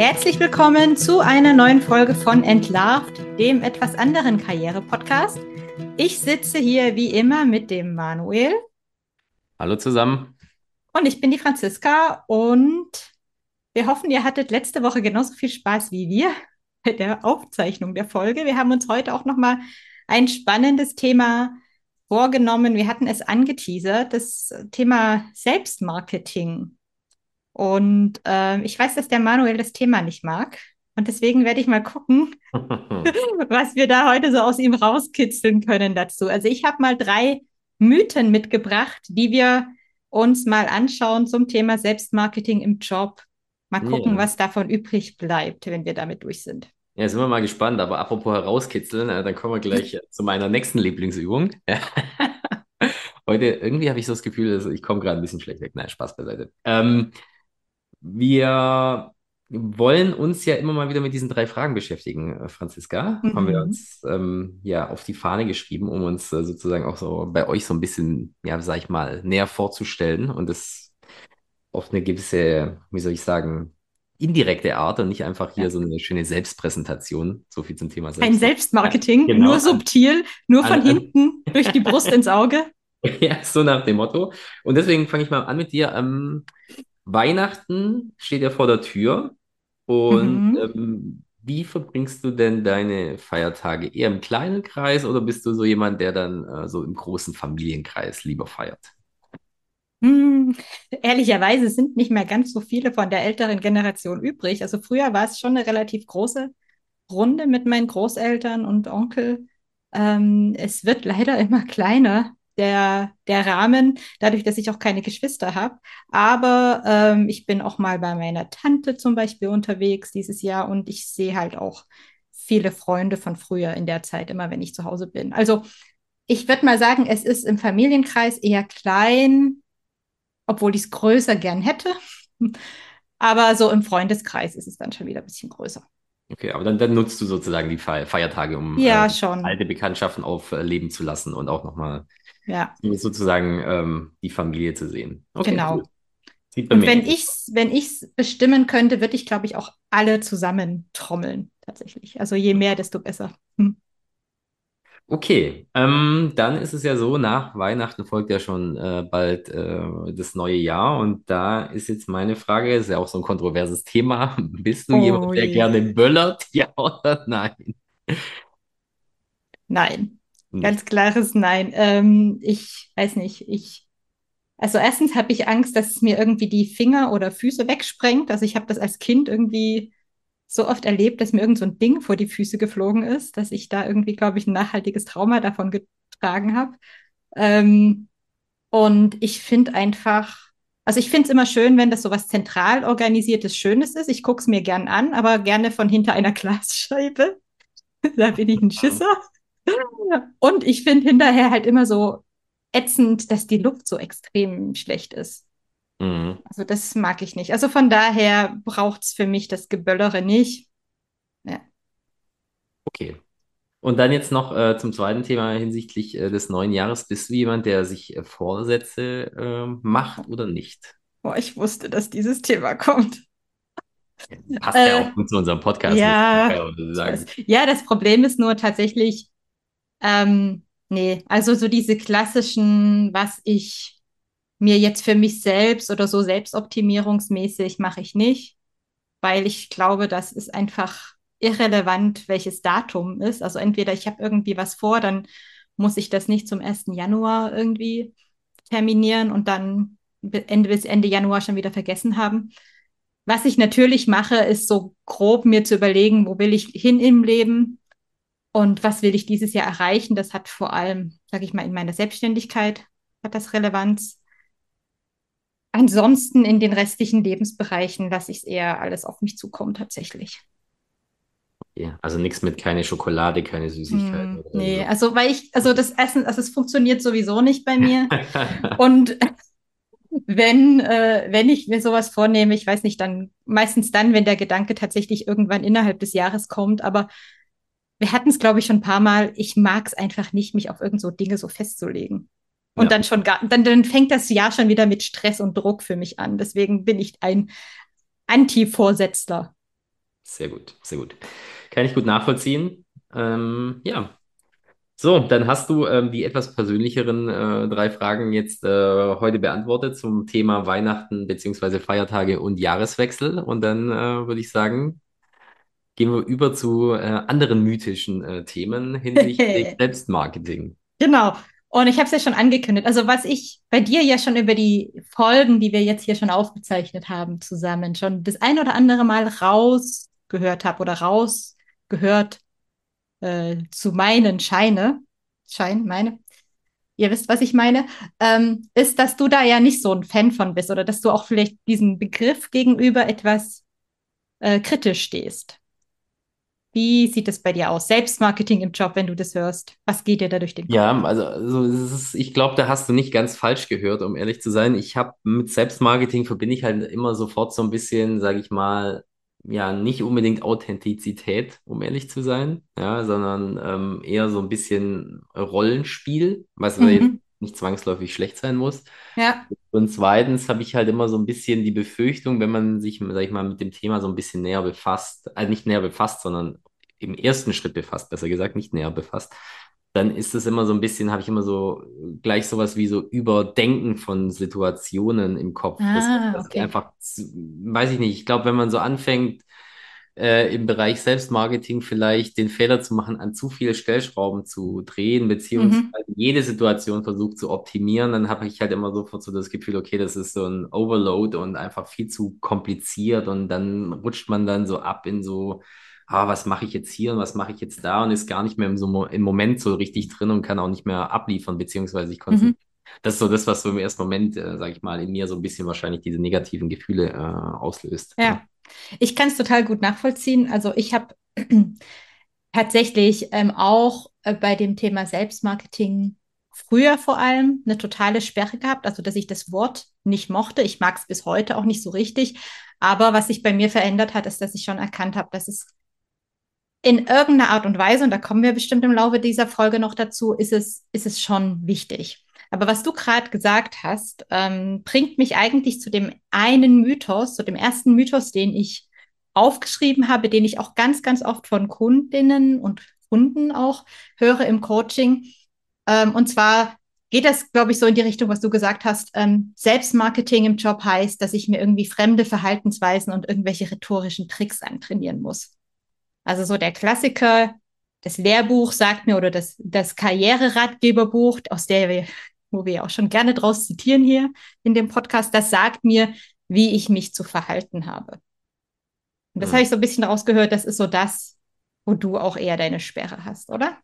Herzlich willkommen zu einer neuen Folge von Entlarvt, dem etwas anderen Karriere-Podcast. Ich sitze hier wie immer mit dem Manuel. Hallo zusammen. Und ich bin die Franziska und wir hoffen, ihr hattet letzte Woche genauso viel Spaß wie wir bei der Aufzeichnung der Folge. Wir haben uns heute auch nochmal ein spannendes Thema vorgenommen. Wir hatten es angeteasert, das Thema Selbstmarketing. Und äh, ich weiß, dass der Manuel das Thema nicht mag. Und deswegen werde ich mal gucken, was wir da heute so aus ihm rauskitzeln können dazu. Also ich habe mal drei Mythen mitgebracht, die wir uns mal anschauen zum Thema Selbstmarketing im Job. Mal gucken, ja. was davon übrig bleibt, wenn wir damit durch sind. Ja, sind wir mal gespannt. Aber apropos herauskitzeln, äh, dann kommen wir gleich zu meiner nächsten Lieblingsübung. Heute, irgendwie habe ich so das Gefühl, ich komme gerade ein bisschen schlecht weg. Nein, Spaß beiseite. Ähm, wir wollen uns ja immer mal wieder mit diesen drei Fragen beschäftigen, äh, Franziska. Mhm. Haben wir uns ähm, ja auf die Fahne geschrieben, um uns äh, sozusagen auch so bei euch so ein bisschen, ja, sag ich mal, näher vorzustellen und das auf eine gewisse, wie soll ich sagen, indirekte Art und nicht einfach hier ja. so eine schöne Selbstpräsentation. So viel zum Thema Selbst. Ein Selbstmarketing, ja, genau. nur subtil, nur von an, hinten durch die Brust ins Auge. Ja, so nach dem Motto. Und deswegen fange ich mal an mit dir. Ähm, Weihnachten steht ja vor der Tür. Und mhm. ähm, wie verbringst du denn deine Feiertage? Eher im kleinen Kreis oder bist du so jemand, der dann äh, so im großen Familienkreis lieber feiert? Hm, ehrlicherweise sind nicht mehr ganz so viele von der älteren Generation übrig. Also früher war es schon eine relativ große Runde mit meinen Großeltern und Onkel. Ähm, es wird leider immer kleiner der, der Rahmen, dadurch, dass ich auch keine Geschwister habe. Aber ähm, ich bin auch mal bei meiner Tante zum Beispiel unterwegs dieses Jahr und ich sehe halt auch viele Freunde von früher in der Zeit, immer wenn ich zu Hause bin. Also ich würde mal sagen, es ist im Familienkreis eher klein, obwohl ich es größer gern hätte. Aber so im Freundeskreis ist es dann schon wieder ein bisschen größer. Okay, aber dann, dann nutzt du sozusagen die Feiertage, um ja, äh, alte Bekanntschaften aufleben zu lassen und auch nochmal ja. sozusagen ähm, die Familie zu sehen. Okay, genau. Cool. Und wenn ich es wenn ich's bestimmen könnte, würde ich, glaube ich, auch alle zusammen trommeln, tatsächlich. Also je mehr, desto besser. Hm. Okay, ähm, dann ist es ja so, nach Weihnachten folgt ja schon äh, bald äh, das neue Jahr und da ist jetzt meine Frage, ist ja auch so ein kontroverses Thema, bist du oh, jemand, der je. gerne böllert, ja oder nein? Nein. Hm. Ganz klares Nein. Ähm, ich weiß nicht, ich. Also erstens habe ich Angst, dass es mir irgendwie die Finger oder Füße wegsprengt. Also ich habe das als Kind irgendwie so oft erlebt, dass mir irgend so ein Ding vor die Füße geflogen ist, dass ich da irgendwie, glaube ich, ein nachhaltiges Trauma davon getragen habe. Ähm, und ich finde einfach, also ich finde es immer schön, wenn das so was zentral organisiertes, Schönes ist. Ich gucke es mir gern an, aber gerne von hinter einer Glasscheibe. da bin ich ein Schisser. Und ich finde hinterher halt immer so ätzend, dass die Luft so extrem schlecht ist. Mhm. Also das mag ich nicht. Also von daher braucht es für mich das Geböllere nicht. Ja. Okay. Und dann jetzt noch äh, zum zweiten Thema hinsichtlich äh, des neuen Jahres. Bist du jemand, der sich äh, Vorsätze ähm, macht oder nicht? Boah, ich wusste, dass dieses Thema kommt. Passt ja auch äh, gut zu unserem Podcast. Ja, ja, das Problem ist nur tatsächlich, ähm, nee, also so diese klassischen, was ich mir jetzt für mich selbst oder so selbstoptimierungsmäßig mache ich nicht, weil ich glaube, das ist einfach irrelevant, welches Datum ist. Also entweder ich habe irgendwie was vor, dann muss ich das nicht zum 1. Januar irgendwie terminieren und dann Ende bis Ende Januar schon wieder vergessen haben. Was ich natürlich mache, ist so grob mir zu überlegen, wo will ich hin im Leben, und was will ich dieses Jahr erreichen? Das hat vor allem, sage ich mal, in meiner Selbstständigkeit hat das Relevanz. Ansonsten in den restlichen Lebensbereichen lasse ich es eher alles auf mich zukommen tatsächlich. Ja, also nichts mit keine Schokolade, keine Süßigkeiten. Hm, nee, so. also weil ich, also das Essen, also es funktioniert sowieso nicht bei mir. Und wenn, äh, wenn ich mir sowas vornehme, ich weiß nicht, dann meistens dann, wenn der Gedanke tatsächlich irgendwann innerhalb des Jahres kommt, aber wir hatten es, glaube ich, schon ein paar Mal, ich mag es einfach nicht, mich auf irgend so Dinge so festzulegen. Und ja. dann schon gar, dann, dann fängt das Jahr schon wieder mit Stress und Druck für mich an. Deswegen bin ich ein Anti-Vorsetzler. Sehr gut, sehr gut. Kann ich gut nachvollziehen. Ähm, ja, so, dann hast du ähm, die etwas persönlicheren äh, drei Fragen jetzt äh, heute beantwortet zum Thema Weihnachten beziehungsweise Feiertage und Jahreswechsel. Und dann äh, würde ich sagen, gehen wir über zu äh, anderen mythischen äh, Themen hinsichtlich Selbstmarketing. Genau. Und ich habe es ja schon angekündigt. Also was ich bei dir ja schon über die Folgen, die wir jetzt hier schon aufgezeichnet haben, zusammen schon das ein oder andere Mal rausgehört habe oder rausgehört äh, zu meinen Scheine, Schein, meine, ihr wisst, was ich meine, ähm, ist, dass du da ja nicht so ein Fan von bist oder dass du auch vielleicht diesem Begriff gegenüber etwas äh, kritisch stehst. Wie sieht es bei dir aus? Selbstmarketing im Job, wenn du das hörst. Was geht dir da durch den Kopf? Ja, also, also ist, ich glaube, da hast du nicht ganz falsch gehört, um ehrlich zu sein. Ich habe mit Selbstmarketing verbinde ich halt immer sofort so ein bisschen, sage ich mal, ja, nicht unbedingt Authentizität, um ehrlich zu sein, ja, sondern ähm, eher so ein bisschen Rollenspiel, was mhm. jetzt nicht zwangsläufig schlecht sein muss. Ja. Und zweitens habe ich halt immer so ein bisschen die Befürchtung, wenn man sich, sag ich mal, mit dem Thema so ein bisschen näher befasst, also nicht näher befasst, sondern im ersten Schritt befasst, besser gesagt, nicht näher befasst, dann ist es immer so ein bisschen, habe ich immer so gleich sowas wie so Überdenken von Situationen im Kopf. Ah, das, das okay. einfach, weiß ich nicht, ich glaube, wenn man so anfängt, äh, im Bereich Selbstmarketing vielleicht den Fehler zu machen, an zu viele Stellschrauben zu drehen, beziehungsweise Mhm. jede Situation versucht zu optimieren, dann habe ich halt immer sofort so das Gefühl, okay, das ist so ein Overload und einfach viel zu kompliziert und dann rutscht man dann so ab in so, ah, was mache ich jetzt hier und was mache ich jetzt da und ist gar nicht mehr im, so, im Moment so richtig drin und kann auch nicht mehr abliefern, beziehungsweise ich konzentriere. Mhm. Das ist so das, was so im ersten Moment, äh, sage ich mal, in mir so ein bisschen wahrscheinlich diese negativen Gefühle äh, auslöst. Ja. Ich kann es total gut nachvollziehen. Also ich habe tatsächlich ähm, auch äh, bei dem Thema Selbstmarketing früher vor allem eine totale Sperre gehabt, also dass ich das Wort nicht mochte. Ich mag es bis heute auch nicht so richtig. Aber was sich bei mir verändert hat, ist, dass ich schon erkannt habe, dass es in irgendeiner Art und Weise, und da kommen wir bestimmt im Laufe dieser Folge noch dazu, ist es, ist es schon wichtig. Aber was du gerade gesagt hast, ähm, bringt mich eigentlich zu dem einen Mythos, zu dem ersten Mythos, den ich aufgeschrieben habe, den ich auch ganz, ganz oft von Kundinnen und Kunden auch höre im Coaching. Ähm, und zwar geht das, glaube ich, so in die Richtung, was du gesagt hast. Ähm, Selbstmarketing im Job heißt, dass ich mir irgendwie fremde Verhaltensweisen und irgendwelche rhetorischen Tricks antrainieren muss. Also so der Klassiker, das Lehrbuch sagt mir oder das, das Karriereratgeberbuch, aus der wir, wo wir auch schon gerne draus zitieren hier in dem Podcast, das sagt mir, wie ich mich zu verhalten habe. Und das mhm. habe ich so ein bisschen rausgehört, das ist so das, wo du auch eher deine Sperre hast, oder?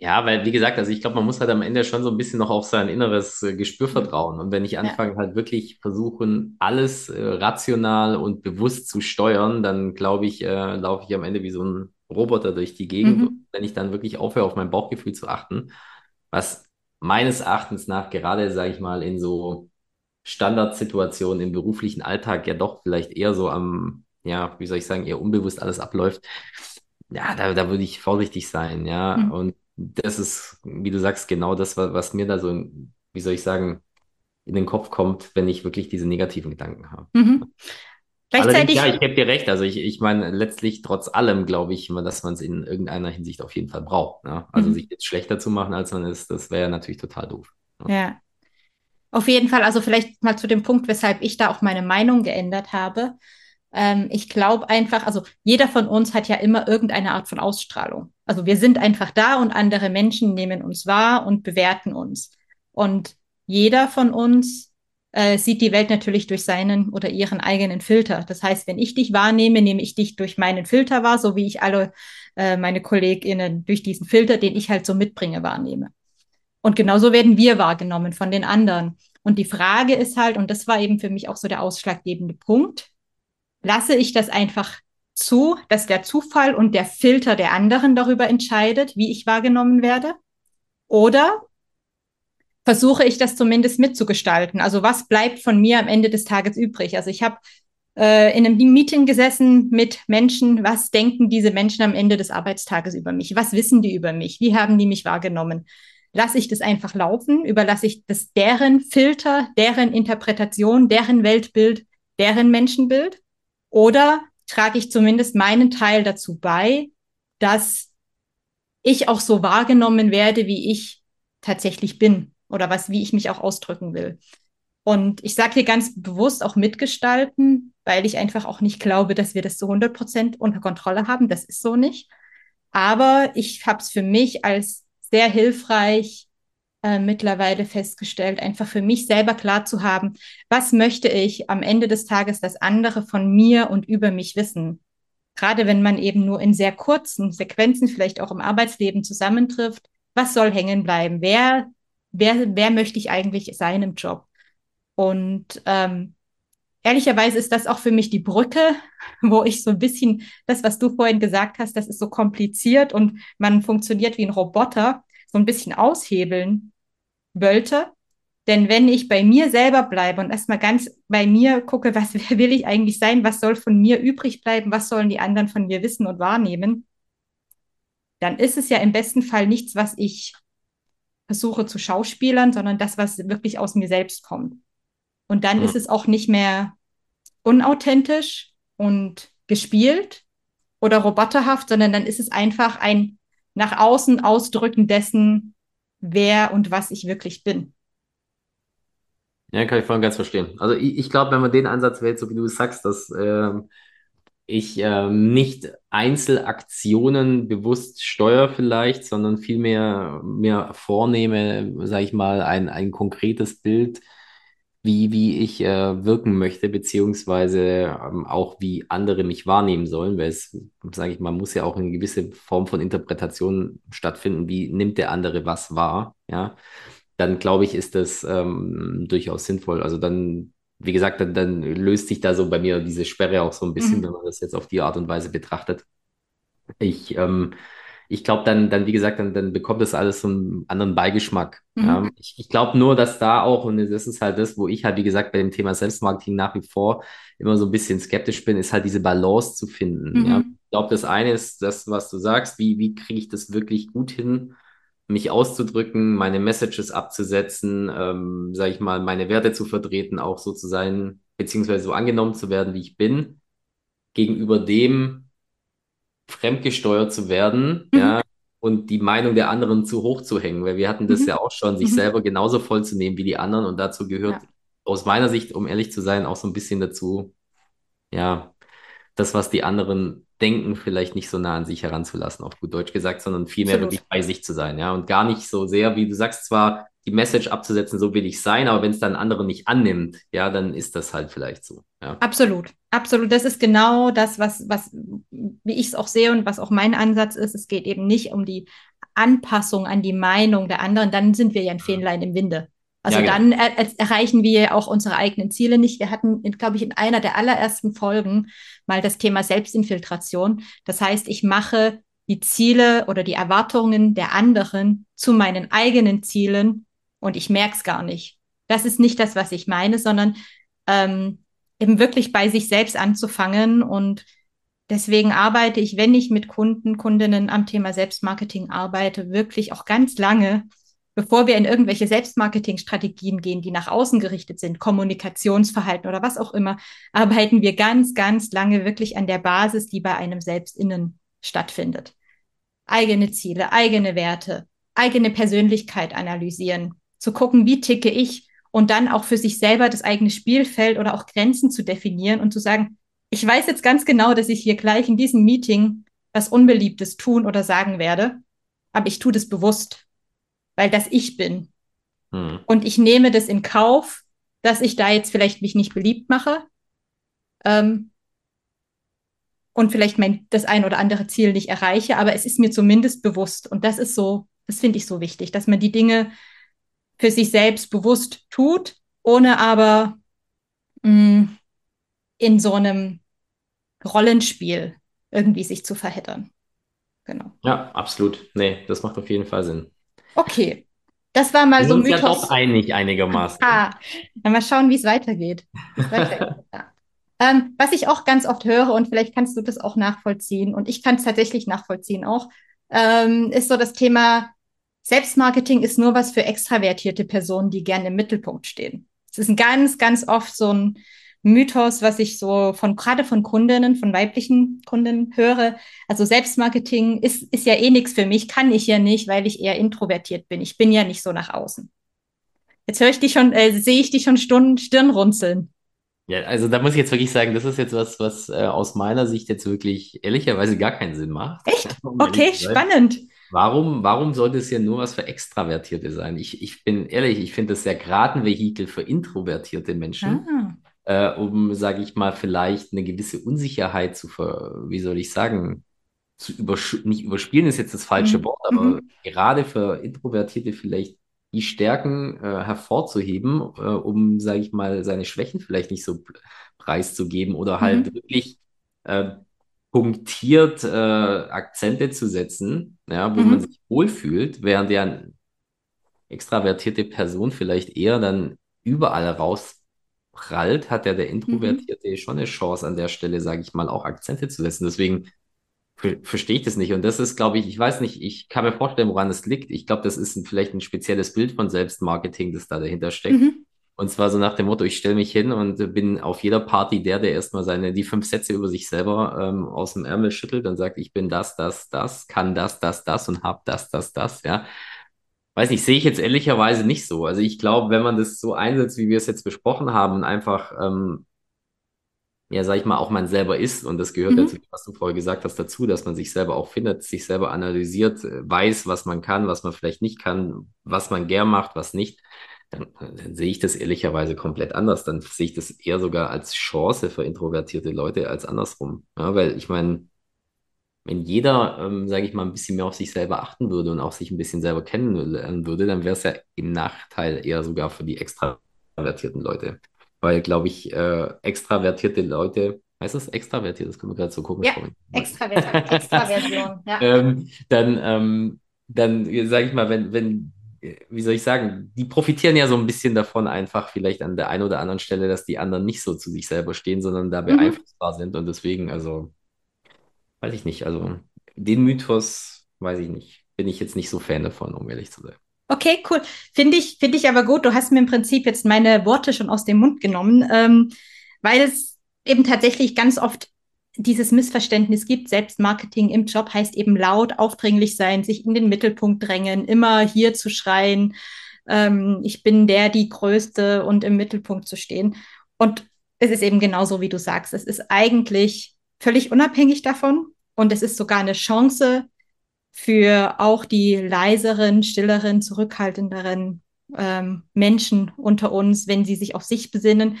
Ja, weil wie gesagt, also ich glaube, man muss halt am Ende schon so ein bisschen noch auf sein inneres äh, Gespür vertrauen. Und wenn ich anfange, ja. halt wirklich versuchen, alles äh, rational und bewusst zu steuern, dann glaube ich, äh, laufe ich am Ende wie so ein Roboter durch die Gegend. Mhm. wenn ich dann wirklich aufhöre, auf mein Bauchgefühl zu achten, was meines Erachtens nach gerade, sage ich mal, in so Standardsituationen im beruflichen Alltag ja doch vielleicht eher so am, ja, wie soll ich sagen, eher unbewusst alles abläuft. Ja, da, da würde ich vorsichtig sein, ja. Mhm. Und das ist, wie du sagst, genau das, was mir da so, wie soll ich sagen, in den Kopf kommt, wenn ich wirklich diese negativen Gedanken habe. Mhm. Gleichzeitig. ja, ich gebe dir recht. Also ich, ich meine, letztlich trotz allem glaube ich immer, dass man es in irgendeiner Hinsicht auf jeden Fall braucht. Ne? Also mhm. sich jetzt schlechter zu machen, als man ist, das wäre natürlich total doof. Ne? Ja. Auf jeden Fall, also vielleicht mal zu dem Punkt, weshalb ich da auch meine Meinung geändert habe. Ähm, ich glaube einfach, also jeder von uns hat ja immer irgendeine Art von Ausstrahlung. Also wir sind einfach da und andere Menschen nehmen uns wahr und bewerten uns. Und jeder von uns äh, sieht die Welt natürlich durch seinen oder ihren eigenen Filter. Das heißt, wenn ich dich wahrnehme, nehme ich dich durch meinen Filter wahr, so wie ich alle äh, meine KollegInnen durch diesen Filter, den ich halt so mitbringe, wahrnehme. Und genauso werden wir wahrgenommen von den anderen. Und die Frage ist halt, und das war eben für mich auch so der ausschlaggebende Punkt, lasse ich das einfach zu, dass der Zufall und der Filter der anderen darüber entscheidet, wie ich wahrgenommen werde? Oder versuche ich das zumindest mitzugestalten? Also was bleibt von mir am Ende des Tages übrig? Also ich habe äh, in einem Meeting gesessen mit Menschen, was denken diese Menschen am Ende des Arbeitstages über mich? Was wissen die über mich? Wie haben die mich wahrgenommen? Lasse ich das einfach laufen? Überlasse ich das deren Filter, deren Interpretation, deren Weltbild, deren Menschenbild? Oder trage ich zumindest meinen Teil dazu bei, dass ich auch so wahrgenommen werde, wie ich tatsächlich bin oder was, wie ich mich auch ausdrücken will. Und ich sage hier ganz bewusst auch mitgestalten, weil ich einfach auch nicht glaube, dass wir das zu 100 Prozent unter Kontrolle haben. Das ist so nicht. Aber ich habe es für mich als sehr hilfreich äh, mittlerweile festgestellt, einfach für mich selber klar zu haben, was möchte ich am Ende des Tages, dass andere von mir und über mich wissen. Gerade wenn man eben nur in sehr kurzen Sequenzen, vielleicht auch im Arbeitsleben zusammentrifft, was soll hängen bleiben? Wer, wer, wer möchte ich eigentlich sein im Job? Und ähm, ehrlicherweise ist das auch für mich die Brücke, wo ich so ein bisschen das, was du vorhin gesagt hast, das ist so kompliziert und man funktioniert wie ein Roboter, so ein bisschen aushebeln wollte. Denn wenn ich bei mir selber bleibe und erstmal ganz bei mir gucke, was will ich eigentlich sein, was soll von mir übrig bleiben, was sollen die anderen von mir wissen und wahrnehmen, dann ist es ja im besten Fall nichts, was ich versuche zu schauspielern, sondern das, was wirklich aus mir selbst kommt. Und dann mhm. ist es auch nicht mehr unauthentisch und gespielt oder roboterhaft, sondern dann ist es einfach ein nach außen ausdrücken dessen, wer und was ich wirklich bin. Ja, kann ich voll und ganz verstehen. Also ich, ich glaube, wenn man den Ansatz wählt, so wie du es sagst, dass ähm, ich ähm, nicht Einzelaktionen bewusst steuere vielleicht, sondern vielmehr mir vornehme, sage ich mal, ein, ein konkretes Bild wie, wie ich äh, wirken möchte, beziehungsweise ähm, auch wie andere mich wahrnehmen sollen, weil es, sage ich mal, muss ja auch eine gewisse Form von Interpretation stattfinden, wie nimmt der andere was wahr, ja, dann glaube ich, ist das ähm, durchaus sinnvoll. Also dann, wie gesagt, dann, dann löst sich da so bei mir diese Sperre auch so ein bisschen, mhm. wenn man das jetzt auf die Art und Weise betrachtet. Ich ähm, ich glaube, dann, dann, wie gesagt, dann, dann bekommt das alles so einen anderen Beigeschmack. Mhm. Ja. Ich, ich glaube nur, dass da auch, und das ist halt das, wo ich halt, wie gesagt, bei dem Thema Selbstmarketing nach wie vor immer so ein bisschen skeptisch bin, ist halt diese Balance zu finden. Mhm. Ja. Ich glaube, das eine ist das, was du sagst, wie, wie kriege ich das wirklich gut hin, mich auszudrücken, meine Messages abzusetzen, ähm, sage ich mal, meine Werte zu vertreten, auch so zu sein, beziehungsweise so angenommen zu werden, wie ich bin, gegenüber dem, fremdgesteuert zu werden, mhm. ja, und die Meinung der anderen zu hoch zu hängen, weil wir hatten das mhm. ja auch schon, sich mhm. selber genauso voll zu nehmen wie die anderen und dazu gehört ja. aus meiner Sicht, um ehrlich zu sein, auch so ein bisschen dazu, ja, das, was die anderen denken, vielleicht nicht so nah an sich heranzulassen, auf gut Deutsch gesagt, sondern vielmehr Absolut. wirklich bei sich zu sein, ja, und gar nicht so sehr, wie du sagst, zwar die Message abzusetzen, so will ich sein, aber wenn es dann andere nicht annimmt, ja, dann ist das halt vielleicht so. Ja. Absolut, absolut. Das ist genau das, was, was, wie ich es auch sehe und was auch mein Ansatz ist. Es geht eben nicht um die Anpassung an die Meinung der anderen, dann sind wir ja ein Fähnlein im Winde. Also ja, genau. dann er erreichen wir auch unsere eigenen Ziele nicht. Wir hatten, glaube ich, in einer der allerersten Folgen mal das Thema Selbstinfiltration. Das heißt, ich mache die Ziele oder die Erwartungen der anderen zu meinen eigenen Zielen und ich merke es gar nicht. Das ist nicht das, was ich meine, sondern ähm, eben wirklich bei sich selbst anzufangen. Und deswegen arbeite ich, wenn ich mit Kunden, Kundinnen am Thema Selbstmarketing arbeite, wirklich auch ganz lange, bevor wir in irgendwelche Selbstmarketingstrategien gehen, die nach außen gerichtet sind, Kommunikationsverhalten oder was auch immer, arbeiten wir ganz, ganz lange wirklich an der Basis, die bei einem selbst innen stattfindet. Eigene Ziele, eigene Werte, eigene Persönlichkeit analysieren, zu gucken, wie ticke ich und dann auch für sich selber das eigene Spielfeld oder auch Grenzen zu definieren und zu sagen, ich weiß jetzt ganz genau, dass ich hier gleich in diesem Meeting was Unbeliebtes tun oder sagen werde, aber ich tue das bewusst, weil das ich bin. Hm. Und ich nehme das in Kauf, dass ich da jetzt vielleicht mich nicht beliebt mache ähm, und vielleicht mein das ein oder andere Ziel nicht erreiche, aber es ist mir zumindest bewusst. Und das ist so, das finde ich so wichtig, dass man die Dinge für sich selbst bewusst tut, ohne aber mh, mm, in so einem Rollenspiel irgendwie sich zu verheddern. Genau. Ja, absolut. Nee, das macht auf jeden Fall Sinn. Okay. Das war mal Wir so ein Mythos. ja doch einig einigermaßen. Ah, dann mal schauen, wie es weitergeht. weitergeht. ja. ähm, was ich auch ganz oft höre, und vielleicht kannst du das auch nachvollziehen, und ich kann es tatsächlich nachvollziehen auch, ähm, ist so das Thema, Selbstmarketing ist nur was für extravertierte Personen, die gerne im Mittelpunkt stehen. Es ist ein ganz, ganz oft so ein Mythos, was ich so von gerade von Kundinnen, von weiblichen Kunden höre. Also Selbstmarketing ist, ist ja eh nichts für mich, kann ich ja nicht, weil ich eher introvertiert bin. Ich bin ja nicht so nach außen. Jetzt höre ich dich schon, äh, sehe ich dich schon Stunden Stirn runzeln. Ja, also da muss ich jetzt wirklich sagen, das ist jetzt was, was äh, aus meiner Sicht jetzt wirklich ehrlicherweise gar keinen Sinn macht. Echt? Okay, spannend. Warum, warum sollte es ja nur was für Extravertierte sein? Ich, ich bin ehrlich, ich finde das ja gerade ein Vehikel für introvertierte Menschen, ah. Äh, um, sage ich mal, vielleicht eine gewisse Unsicherheit zu, ver, wie soll ich sagen, zu übersch nicht überspielen ist jetzt das falsche mhm. Wort, aber mhm. gerade für Introvertierte vielleicht die Stärken äh, hervorzuheben, äh, um, sage ich mal, seine Schwächen vielleicht nicht so preiszugeben oder halt mhm. wirklich äh, punktiert äh, Akzente zu setzen, ja, wo mhm. man sich wohlfühlt, während ja eine extravertierte Person vielleicht eher dann überall rausprallt, hat ja der mhm. Introvertierte mhm. schon eine Chance an der Stelle, sage ich mal, auch Akzente zu setzen. Deswegen verstehe ich das nicht. Und das ist, glaube ich, ich weiß nicht, ich kann mir vorstellen, woran es liegt. Ich glaube, das ist ein, vielleicht ein spezielles Bild von Selbstmarketing, das da dahinter steckt. Mhm. Und zwar so nach dem Motto, ich stelle mich hin und bin auf jeder Party der, der erstmal seine, die fünf Sätze über sich selber ähm, aus dem Ärmel schüttelt und sagt, ich bin das, das, das, kann das, das, das und hab das, das, das, ja. Weiß nicht, sehe ich jetzt ehrlicherweise nicht so. Also ich glaube, wenn man das so einsetzt, wie wir es jetzt besprochen haben, einfach ähm, ja, sag ich mal, auch man selber ist. Und das gehört mhm. dazu, was du vorher gesagt hast, dazu, dass man sich selber auch findet, sich selber analysiert, äh, weiß, was man kann, was man vielleicht nicht kann, was man gern macht, was nicht. Dann, dann sehe ich das ehrlicherweise komplett anders. Dann sehe ich das eher sogar als Chance für introvertierte Leute als andersrum. Ja, weil ich meine, wenn jeder, ähm, sage ich mal, ein bisschen mehr auf sich selber achten würde und auch sich ein bisschen selber kennenlernen würde, dann wäre es ja im Nachteil eher sogar für die extravertierten Leute. Weil, glaube ich, äh, extravertierte Leute, heißt das extravertiert? Das kommt mir gerade so komisch ja, vor. Extraversion, Extraversion, ja. ähm, dann, ähm, dann sage ich mal, wenn, wenn, wie soll ich sagen, die profitieren ja so ein bisschen davon, einfach vielleicht an der einen oder anderen Stelle, dass die anderen nicht so zu sich selber stehen, sondern da mhm. beeinflussbar mhm. sind. Und deswegen, also, weiß ich nicht, also den Mythos, weiß ich nicht, bin ich jetzt nicht so Fan davon, um ehrlich zu sein. Okay, cool. Finde ich, finde ich aber gut. Du hast mir im Prinzip jetzt meine Worte schon aus dem Mund genommen, ähm, weil es eben tatsächlich ganz oft dieses Missverständnis gibt. Selbstmarketing im Job heißt eben laut, aufdringlich sein, sich in den Mittelpunkt drängen, immer hier zu schreien. Ähm, ich bin der, die Größte und im Mittelpunkt zu stehen. Und es ist eben genauso, wie du sagst. Es ist eigentlich völlig unabhängig davon. Und es ist sogar eine Chance, für auch die leiseren, stilleren, zurückhaltenderen ähm, Menschen unter uns, wenn sie sich auf sich besinnen.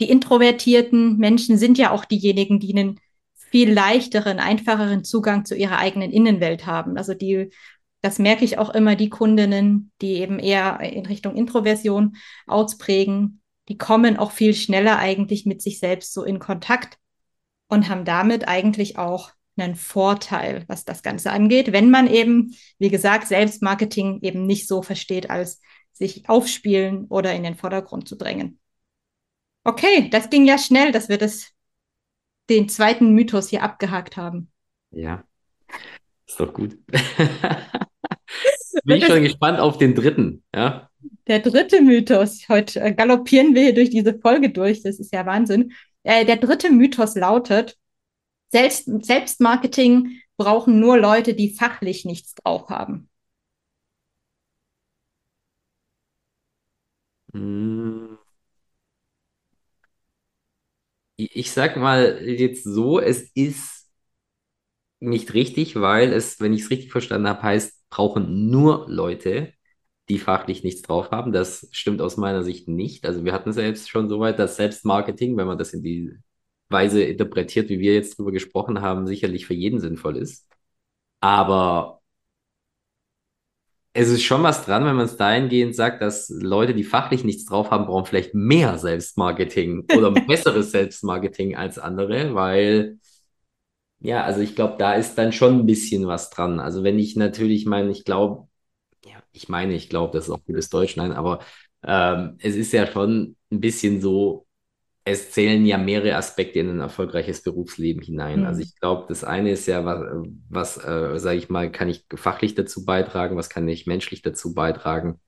Die introvertierten Menschen sind ja auch diejenigen, die einen viel leichteren, einfacheren Zugang zu ihrer eigenen Innenwelt haben. Also die, das merke ich auch immer, die Kundinnen, die eben eher in Richtung Introversion ausprägen, die kommen auch viel schneller eigentlich mit sich selbst so in Kontakt und haben damit eigentlich auch einen Vorteil, was das Ganze angeht, wenn man eben, wie gesagt, Selbstmarketing eben nicht so versteht, als sich aufspielen oder in den Vordergrund zu drängen. Okay, das ging ja schnell, dass wir das, den zweiten Mythos hier abgehakt haben. Ja, ist doch gut. Bin ich schon gespannt auf den dritten, ja. Der dritte Mythos. Heute äh, galoppieren wir hier durch diese Folge durch. Das ist ja Wahnsinn. Äh, der dritte Mythos lautet, selbst, Selbstmarketing brauchen nur Leute, die fachlich nichts drauf haben. Hm. Ich sag mal jetzt so, es ist nicht richtig, weil es, wenn ich es richtig verstanden habe, heißt, brauchen nur Leute, die fachlich nichts drauf haben. Das stimmt aus meiner Sicht nicht. Also wir hatten jetzt schon so weit, dass Selbstmarketing, wenn man das in die Weise interpretiert, wie wir jetzt drüber gesprochen haben, sicherlich für jeden sinnvoll ist. Aber es ist schon was dran, wenn man es dahingehend sagt, dass Leute, die fachlich nichts drauf haben, brauchen vielleicht mehr Selbstmarketing oder besseres Selbstmarketing als andere, weil ja, also ich glaube, da ist dann schon ein bisschen was dran. Also wenn ich natürlich meine, ich glaube, ich meine, ich glaube, das ist auch gutes Deutsch, nein, aber ähm, es ist ja schon ein bisschen so, es zählen ja mehrere Aspekte in ein erfolgreiches Berufsleben hinein. Mhm. Also ich glaube, das eine ist ja, was, was äh, sage ich mal, kann ich fachlich dazu beitragen, was kann ich menschlich dazu beitragen.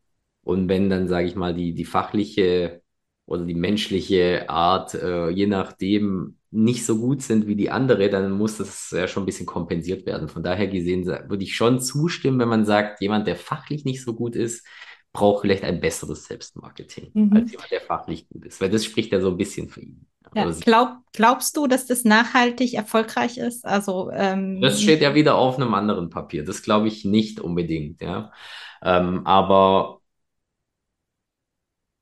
Und wenn dann, sage ich mal, die, die fachliche oder die menschliche Art, äh, je nachdem, nicht so gut sind wie die andere, dann muss das ja schon ein bisschen kompensiert werden. Von daher gesehen würde ich schon zustimmen, wenn man sagt, jemand, der fachlich nicht so gut ist, braucht vielleicht ein besseres Selbstmarketing Mhm. als jemand, der fachlich gut ist, weil das spricht ja so ein bisschen für ihn. Ja, sie- glaub, glaubst du, dass das nachhaltig erfolgreich ist? Also, ähm, Das steht ja wieder auf einem anderen Papier. Das glaube ich nicht unbedingt, ja. Ähm, aber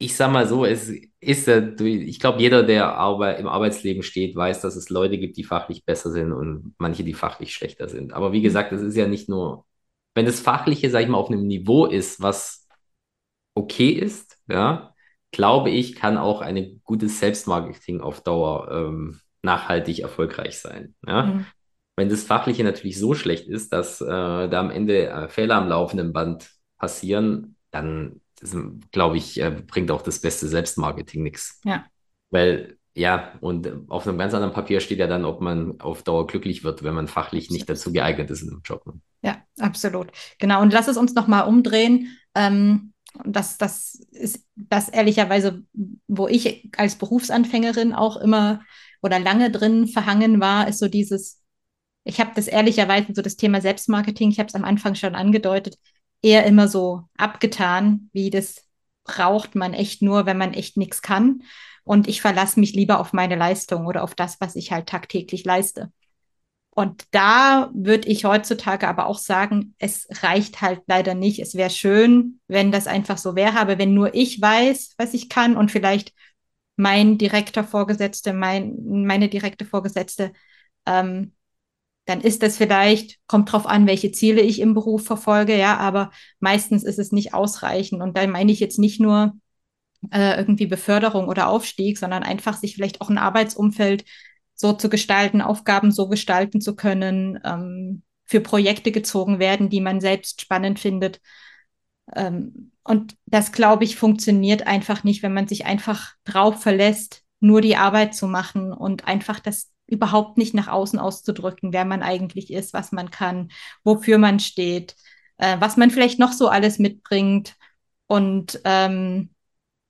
ich sag mal so, es ist ich glaube, jeder, der im Arbeitsleben steht, weiß, dass es Leute gibt, die fachlich besser sind und manche, die fachlich schlechter sind. Aber wie gesagt, es ist ja nicht nur, wenn das Fachliche, sag ich mal, auf einem Niveau ist, was okay ist, ja, glaube ich, kann auch ein gutes Selbstmarketing auf Dauer ähm, nachhaltig erfolgreich sein. Ja. Mhm. Wenn das Fachliche natürlich so schlecht ist, dass äh, da am Ende äh, Fehler am laufenden Band passieren, dann glaube ich, äh, bringt auch das beste Selbstmarketing nichts. Ja. Weil, ja, und auf einem ganz anderen Papier steht ja dann, ob man auf Dauer glücklich wird, wenn man fachlich nicht dazu geeignet ist in einem Job. ne? Ja, absolut. Genau. Und lass es uns nochmal umdrehen. Ähm, das, das ist das ehrlicherweise, wo ich als Berufsanfängerin auch immer oder lange drin verhangen war, ist so dieses, ich habe das ehrlicherweise, so das Thema Selbstmarketing, ich habe es am Anfang schon angedeutet, eher immer so abgetan, wie das braucht man echt nur, wenn man echt nichts kann. Und ich verlasse mich lieber auf meine Leistung oder auf das, was ich halt tagtäglich leiste. Und da würde ich heutzutage aber auch sagen, es reicht halt leider nicht. Es wäre schön, wenn das einfach so wäre, aber wenn nur ich weiß, was ich kann und vielleicht mein direkter Vorgesetzte, mein, meine direkte Vorgesetzte, ähm, dann ist das vielleicht, kommt drauf an, welche Ziele ich im Beruf verfolge, ja, aber meistens ist es nicht ausreichend. Und da meine ich jetzt nicht nur äh, irgendwie Beförderung oder Aufstieg, sondern einfach sich vielleicht auch ein Arbeitsumfeld so zu gestalten, Aufgaben so gestalten zu können, ähm, für Projekte gezogen werden, die man selbst spannend findet. Ähm, und das, glaube ich, funktioniert einfach nicht, wenn man sich einfach drauf verlässt, nur die Arbeit zu machen und einfach das überhaupt nicht nach außen auszudrücken, wer man eigentlich ist, was man kann, wofür man steht, äh, was man vielleicht noch so alles mitbringt. Und ähm,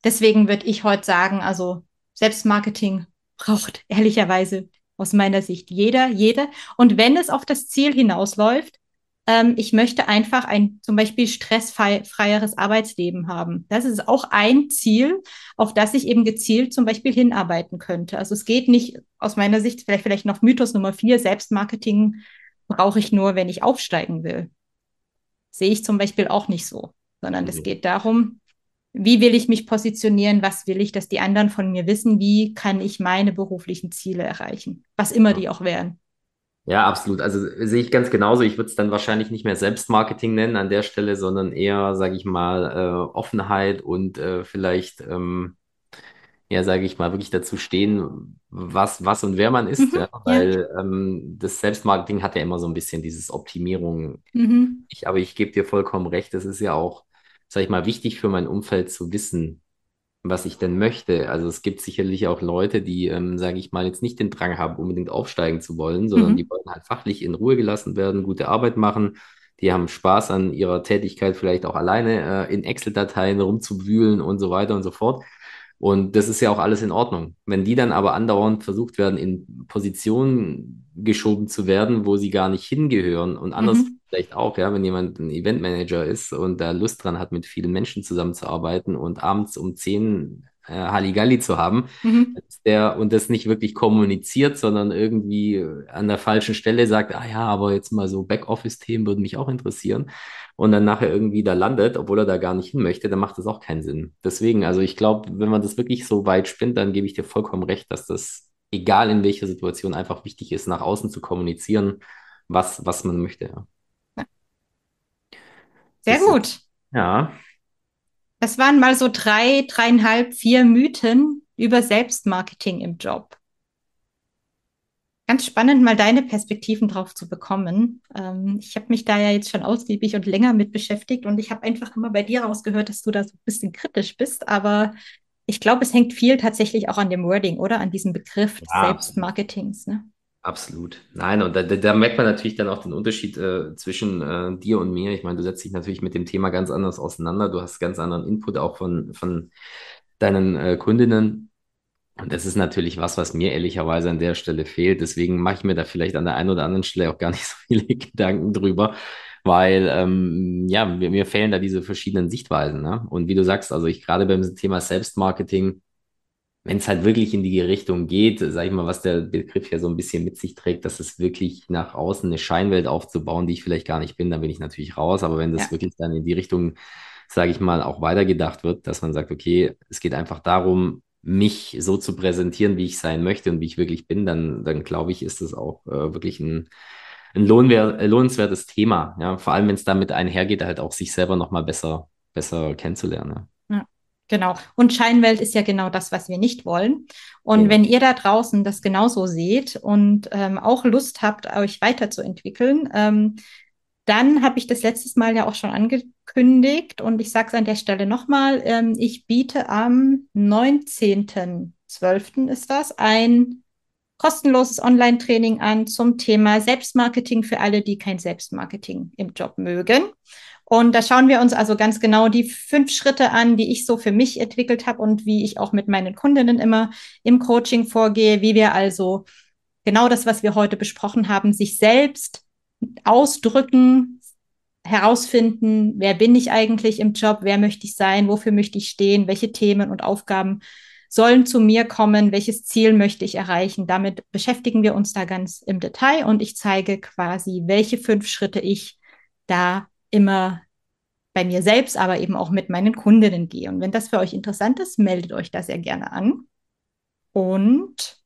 deswegen würde ich heute sagen, also Selbstmarketing braucht ehrlicherweise aus meiner Sicht jeder, jede. Und wenn es auf das Ziel hinausläuft, ähm, ich möchte einfach ein zum Beispiel stressfreieres Arbeitsleben haben. Das ist auch ein Ziel, auf das ich eben gezielt zum Beispiel hinarbeiten könnte. Also es geht nicht aus meiner Sicht, vielleicht, vielleicht noch Mythos Nummer vier, Selbstmarketing brauche ich nur, wenn ich aufsteigen will. Sehe ich zum Beispiel auch nicht so, sondern es Mhm. geht darum, wie will ich mich positionieren, was will ich, dass die anderen von mir wissen, wie kann ich meine beruflichen Ziele erreichen, was immer die auch wären. Ja, absolut. Also sehe ich ganz genauso. Ich würde es dann wahrscheinlich nicht mehr Selbstmarketing nennen an der Stelle, sondern eher, sage ich mal, äh, Offenheit und äh, vielleicht, ähm, ja, sage ich mal, wirklich dazu stehen, was, was und wer man ist. Mhm, ja? ja. Weil ähm, das Selbstmarketing hat ja immer so ein bisschen dieses Optimierung. Mhm. Ich, aber ich gebe dir vollkommen recht, es ist ja auch, sage ich mal, wichtig für mein Umfeld zu wissen, was ich denn möchte. Also es gibt sicherlich auch Leute, die, ähm, sage ich mal, jetzt nicht den Drang haben, unbedingt aufsteigen zu wollen, sondern Mhm. die wollen halt fachlich in Ruhe gelassen werden, gute Arbeit machen. Die haben Spaß an ihrer Tätigkeit, vielleicht auch alleine äh, in Excel-Dateien rumzuwühlen und so weiter und so fort. Und das ist ja auch alles in Ordnung. Wenn die dann aber andauernd versucht werden, in Positionen geschoben zu werden, wo sie gar nicht hingehören und anders Mhm. vielleicht auch, ja, wenn jemand ein Eventmanager ist und da Lust dran hat, mit vielen Menschen zusammenzuarbeiten und abends um 10 äh, Halligalli zu haben, Mhm. der und das nicht wirklich kommuniziert, sondern irgendwie an der falschen Stelle sagt, ah ja, aber jetzt mal so Backoffice-Themen würden mich auch interessieren und dann nachher irgendwie da landet, obwohl er da gar nicht hin möchte, dann macht das auch keinen Sinn. Deswegen, also ich glaube, wenn man das wirklich so weit spinnt, dann gebe ich dir vollkommen recht, dass das, egal in welcher Situation, einfach wichtig ist, nach außen zu kommunizieren, was, was man möchte. Ja. Sehr gut. Ja, Das waren mal so drei, dreieinhalb, vier Mythen über Selbstmarketing im Job. Ganz spannend, mal deine Perspektiven drauf zu bekommen. Ähm, ich habe mich da ja jetzt schon ausgiebig und länger mit beschäftigt und ich habe einfach immer bei dir rausgehört, dass du da so ein bisschen kritisch bist, aber ich glaube, es hängt viel tatsächlich auch an dem Wording, oder? An diesem Begriff des Ja, Selbstmarketings, ne? Absolut. Nein, und da, da, merkt man natürlich dann auch den Unterschied äh, zwischen äh, dir und mir. Ich meine, du setzt dich natürlich mit dem Thema ganz anders auseinander. Du hast ganz anderen Input auch von, von deinen äh, Kundinnen. Und das ist natürlich was, was mir ehrlicherweise an der Stelle fehlt. Deswegen mache ich mir da vielleicht an der einen oder anderen Stelle auch gar nicht so viele Gedanken drüber, weil ähm, ja, mir, mir fehlen da diese verschiedenen Sichtweisen. Ne? Und wie du sagst, also ich gerade beim Thema Selbstmarketing, wenn es halt wirklich in die Richtung geht, sag ich mal, was der Begriff ja so ein bisschen mit sich trägt, dass es wirklich nach außen eine Scheinwelt aufzubauen, die ich vielleicht gar nicht bin, dann bin ich natürlich raus. Aber wenn das ja. wirklich dann in die Richtung, sage ich mal, auch weitergedacht wird, dass man sagt, okay, es geht einfach darum, mich so zu präsentieren, wie ich sein möchte und wie ich wirklich bin, dann, dann glaube ich, ist das auch äh, wirklich ein, ein lohnwer lohnenswertes Thema. Ja? Vor allem, wenn es damit einhergeht, halt auch sich selber nochmal besser, besser kennenzulernen. Ja? Genau. Und Scheinwelt ist ja genau das, was wir nicht wollen. Und ja. wenn ihr da draußen das genauso seht und ähm, auch Lust habt, euch weiterzuentwickeln, ähm, dann habe ich das letztes Mal ja auch schon angekündigt und ich sage es an der Stelle nochmal. Ähm, ich biete am 19.12. ist das ein kostenloses Online-Training an zum Thema Selbstmarketing für alle, die kein Selbstmarketing im Job mögen. Und da schauen wir uns also ganz genau die fünf Schritte an, die ich so für mich entwickelt habe und wie ich auch mit meinen Kundinnen immer im Coaching vorgehe, wie wir also genau das, was wir heute besprochen haben, sich selbst ausdrücken, herausfinden, wer bin ich eigentlich im Job, wer möchte ich sein, wofür möchte ich stehen, welche Themen und Aufgaben sollen zu mir kommen, welches Ziel möchte ich erreichen. Damit beschäftigen wir uns da ganz im Detail und ich zeige quasi, welche fünf Schritte ich da immer bei mir selbst, aber eben auch mit meinen Kundinnen gehe. Und wenn das für euch interessant ist, meldet euch da sehr gerne an. Und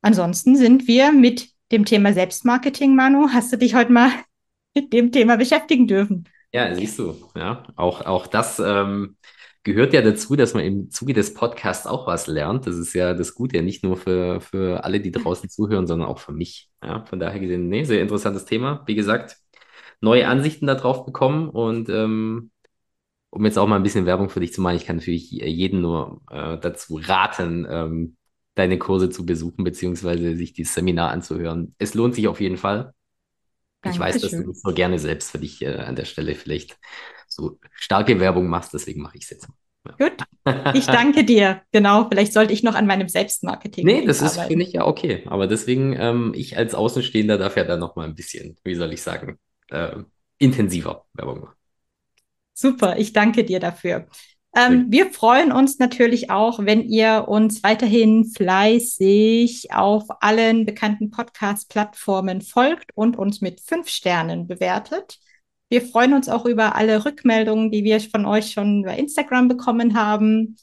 ansonsten sind wir mit dem Thema Selbstmarketing, Manu. Hast du dich heute mal mit dem Thema beschäftigen dürfen? Ja, siehst du, ja, auch, auch das ähm, gehört ja dazu, dass man im Zuge des Podcasts auch was lernt. Das ist ja das Gute, ja nicht nur für, für alle, die draußen zuhören, sondern auch für mich. Ja, von daher gesehen, nee, sehr interessantes Thema. Wie gesagt, neue Ansichten darauf bekommen und ähm, um jetzt auch mal ein bisschen Werbung für dich zu machen, ich kann natürlich jeden nur äh, dazu raten, ähm, deine Kurse zu besuchen, beziehungsweise sich dieses Seminar anzuhören. Es lohnt sich auf jeden Fall. Ich weiß, dass du das so gerne selbst für dich äh, an der Stelle vielleicht so starke Werbung machst, deswegen mache ich es jetzt. Ja. Gut, ich danke dir. Genau, vielleicht sollte ich noch an meinem Selbstmarketing. Nee, das ist, finde ich ja okay. Aber deswegen, ähm, ich als Außenstehender darf ja dann noch mal ein bisschen, wie soll ich sagen, äh, intensiver Werbung machen. Super, ich danke dir dafür. Ähm, wir freuen uns natürlich auch, wenn ihr uns weiterhin fleißig auf allen bekannten Podcast-Plattformen folgt und uns mit fünf Sternen bewertet. Wir freuen uns auch über alle Rückmeldungen, die wir von euch schon über Instagram bekommen haben.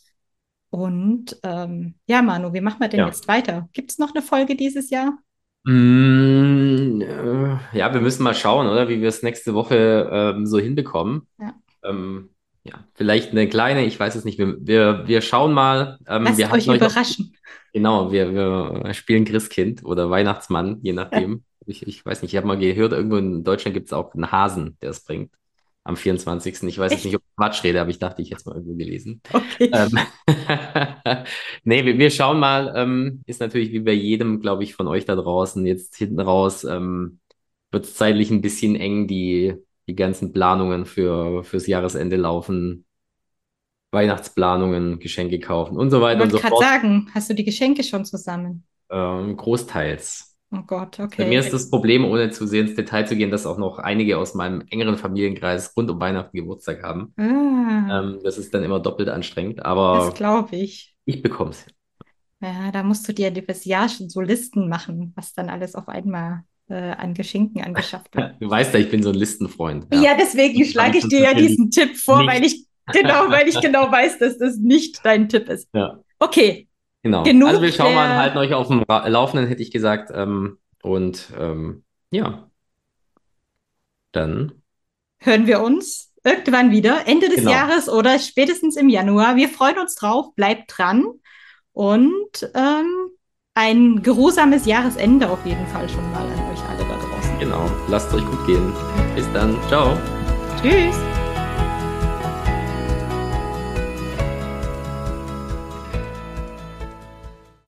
Und ähm, ja, Manu, wie machen wir denn ja. jetzt weiter? Gibt es noch eine Folge dieses Jahr? Mm, äh, ja, wir müssen mal schauen, oder? Wie wir es nächste Woche ähm, so hinbekommen. Ja. Ähm, ja, vielleicht eine kleine, ich weiß es nicht. Wir, wir, wir schauen mal. Ähm, Lasst wir euch überraschen. Auch, genau, wir, wir spielen Christkind oder Weihnachtsmann, je nachdem. ich, ich weiß nicht, ich habe mal gehört, irgendwo in Deutschland gibt es auch einen Hasen, der es bringt am 24. Ich weiß jetzt nicht, ob ich Quatsch rede, aber ich dachte, ich jetzt mal irgendwo gelesen. Okay. Ähm, nee, wir, wir, schauen mal. Ähm, ist natürlich wie bei jedem, glaube ich, von euch da draußen jetzt hinten raus, ähm, wird es zeitlich ein bisschen eng, die, die ganzen Planungen für, fürs Jahresende laufen. Weihnachtsplanungen, Geschenke kaufen und so weiter und so fort. Ich wollte gerade sagen, hast du die Geschenke schon zusammen? Ähm, großteils. Oh Gott, okay. Bei mir ist das Problem, ohne zu sehr ins Detail zu gehen, dass auch noch einige aus meinem engeren Familienkreis rund um Weihnachten Geburtstag haben. Ah, Ähm, das ist dann immer doppelt anstrengend, aber das glaube ich. ich bekomme es. Ja, da musst du dir fürs Jahr schon so Listen machen, was dann alles auf einmal äh, an Geschenken angeschafft wird. Du weißt ja, ich bin so ein Listenfreund. Ja, deswegen schlage ich dir ja diesen Tipp vor, weil ich genau, weil ich genau weiß, dass das nicht dein Tipp ist. Ja. Okay, Genau. Genug also wir schauen mal, halten euch auf dem Ra- Laufenden, hätte ich gesagt. Ähm, und ähm, ja, dann hören wir uns irgendwann wieder, Ende des Genau. Jahres oder spätestens im Januar. Wir freuen uns drauf, bleibt dran und ähm, ein geruhsames Jahresende auf jeden Fall schon mal an euch alle da draußen. genau, lasst es euch gut gehen. Bis dann. Ciao. Tschüss!